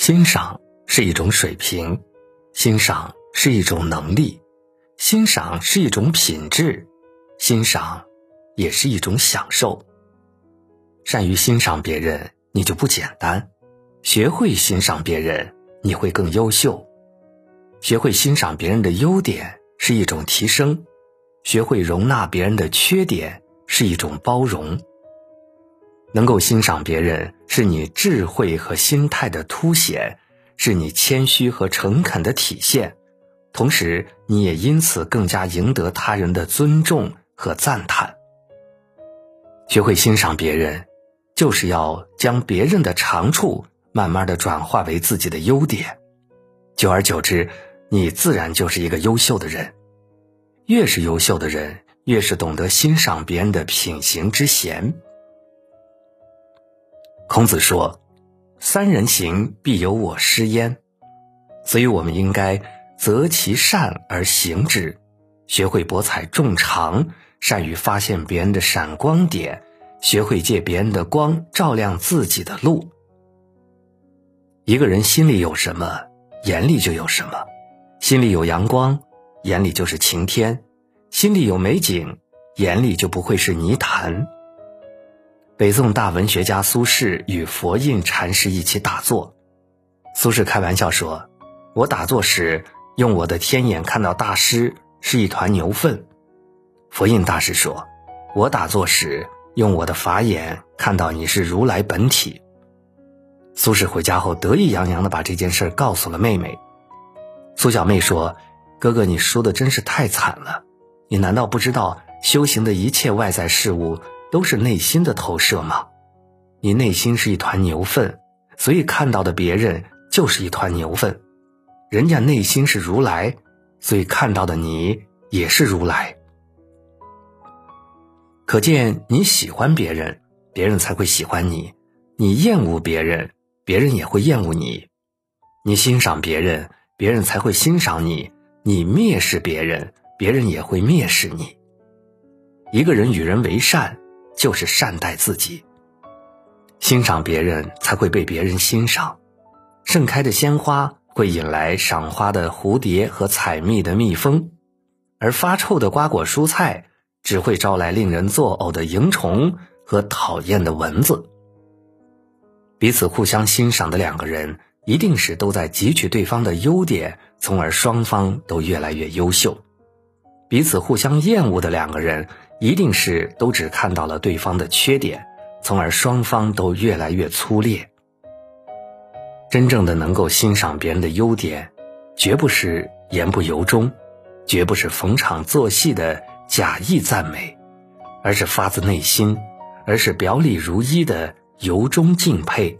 欣赏是一种水平，欣赏是一种能力，欣赏是一种品质，欣赏也是一种享受。善于欣赏别人，你就不简单；学会欣赏别人，你会更优秀。学会欣赏别人的优点是一种提升，学会容纳别人的缺点是一种包容。能够欣赏别人，是你智慧和心态的凸显，是你谦虚和诚恳的体现，同时你也因此更加赢得他人的尊重和赞叹。学会欣赏别人，就是要将别人的长处慢慢的转化为自己的优点，久而久之。你自然就是一个优秀的人，越是优秀的人，越是懂得欣赏别人的品行之贤。孔子说：“三人行，必有我师焉。”所以，我们应该择其善而行之，学会博采众长，善于发现别人的闪光点，学会借别人的光照亮自己的路。一个人心里有什么，眼里就有什么。心里有阳光，眼里就是晴天；心里有美景，眼里就不会是泥潭。北宋大文学家苏轼与佛印禅师一起打坐，苏轼开玩笑说：“我打坐时用我的天眼看到大师是一团牛粪。”佛印大师说：“我打坐时用我的法眼看到你是如来本体。”苏轼回家后得意洋洋地把这件事告诉了妹妹。苏小妹说：“哥哥，你说的真是太惨了。你难道不知道修行的一切外在事物都是内心的投射吗？你内心是一团牛粪，所以看到的别人就是一团牛粪。人家内心是如来，所以看到的你也是如来。可见你喜欢别人，别人才会喜欢你；你厌恶别人，别人也会厌恶你；你欣赏别人。”别人才会欣赏你，你蔑视别人，别人也会蔑视你。一个人与人为善，就是善待自己。欣赏别人，才会被别人欣赏。盛开的鲜花会引来赏花的蝴蝶和采蜜的蜜蜂，而发臭的瓜果蔬菜只会招来令人作呕的蝇虫和讨厌的蚊子。彼此互相欣赏的两个人。一定是都在汲取对方的优点，从而双方都越来越优秀。彼此互相厌恶的两个人，一定是都只看到了对方的缺点，从而双方都越来越粗劣。真正的能够欣赏别人的优点，绝不是言不由衷，绝不是逢场作戏的假意赞美，而是发自内心，而是表里如一的由衷敬佩。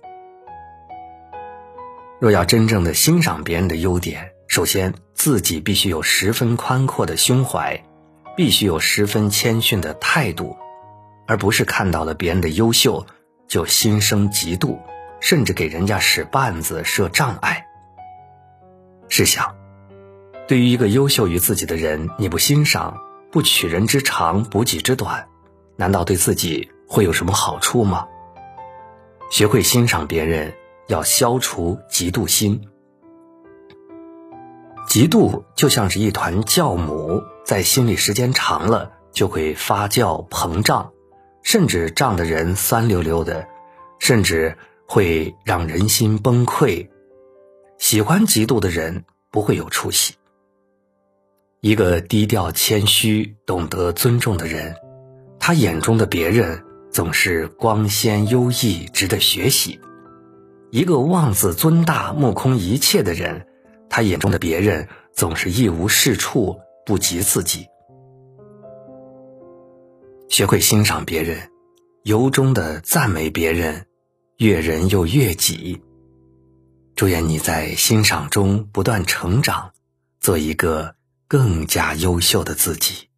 若要真正的欣赏别人的优点，首先自己必须有十分宽阔的胸怀，必须有十分谦逊的态度，而不是看到了别人的优秀就心生嫉妒，甚至给人家使绊子、设障碍。试想，对于一个优秀于自己的人，你不欣赏，不取人之长，补己之短，难道对自己会有什么好处吗？学会欣赏别人。要消除嫉妒心。嫉妒就像是一团酵母，在心里时间长了就会发酵膨胀，甚至胀得人酸溜溜的，甚至会让人心崩溃。喜欢嫉妒的人不会有出息。一个低调谦虚、懂得尊重的人，他眼中的别人总是光鲜优异，值得学习。一个妄自尊大、目空一切的人，他眼中的别人总是一无是处，不及自己。学会欣赏别人，由衷的赞美别人，悦人又悦己。祝愿你在欣赏中不断成长，做一个更加优秀的自己。